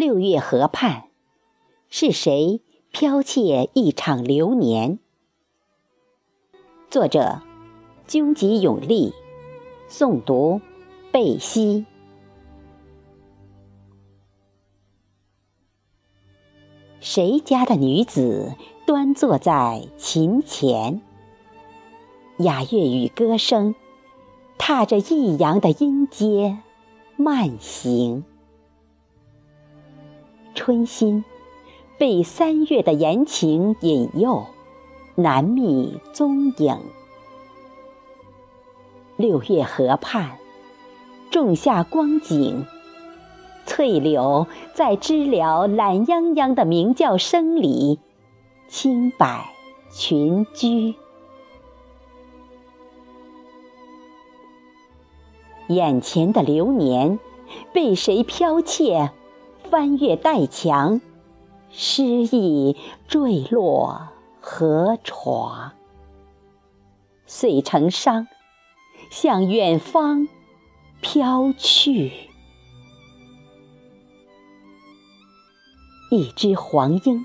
六月河畔，是谁剽窃一场流年？作者：军籍永立，诵读：贝西。谁家的女子端坐在琴前？雅乐与歌声，踏着抑扬的音阶，慢行。春心被三月的言情引诱，难觅踪影。六月河畔，仲夏光景。翠柳在知了懒洋洋的鸣叫声里，轻摆群居。眼前的流年，被谁剽窃？翻越黛墙，诗意坠落河床，遂成伤，向远方飘去。一只黄莺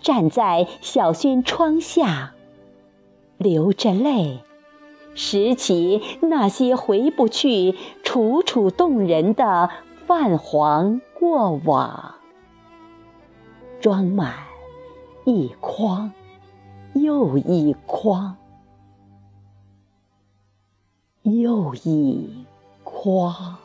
站在小轩窗下，流着泪，拾起那些回不去、楚楚动人的泛黄过往，装满一筐又一筐，又一筐。